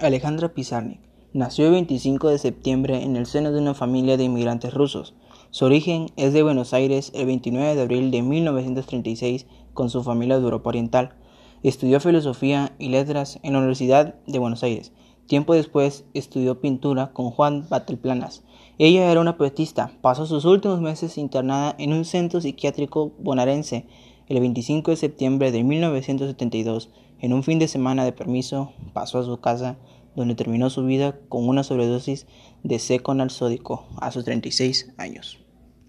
Alejandra Pizarnik nació el 25 de septiembre en el seno de una familia de inmigrantes rusos. Su origen es de Buenos Aires el 29 de abril de 1936 con su familia de Europa Oriental. Estudió filosofía y letras en la Universidad de Buenos Aires. Tiempo después estudió pintura con Juan Batelplanas. Ella era una poetista. Pasó sus últimos meses internada en un centro psiquiátrico bonaerense. El 25 de septiembre de 1972, en un fin de semana de permiso, pasó a su casa, donde terminó su vida con una sobredosis de seconal sódico a sus 36 años.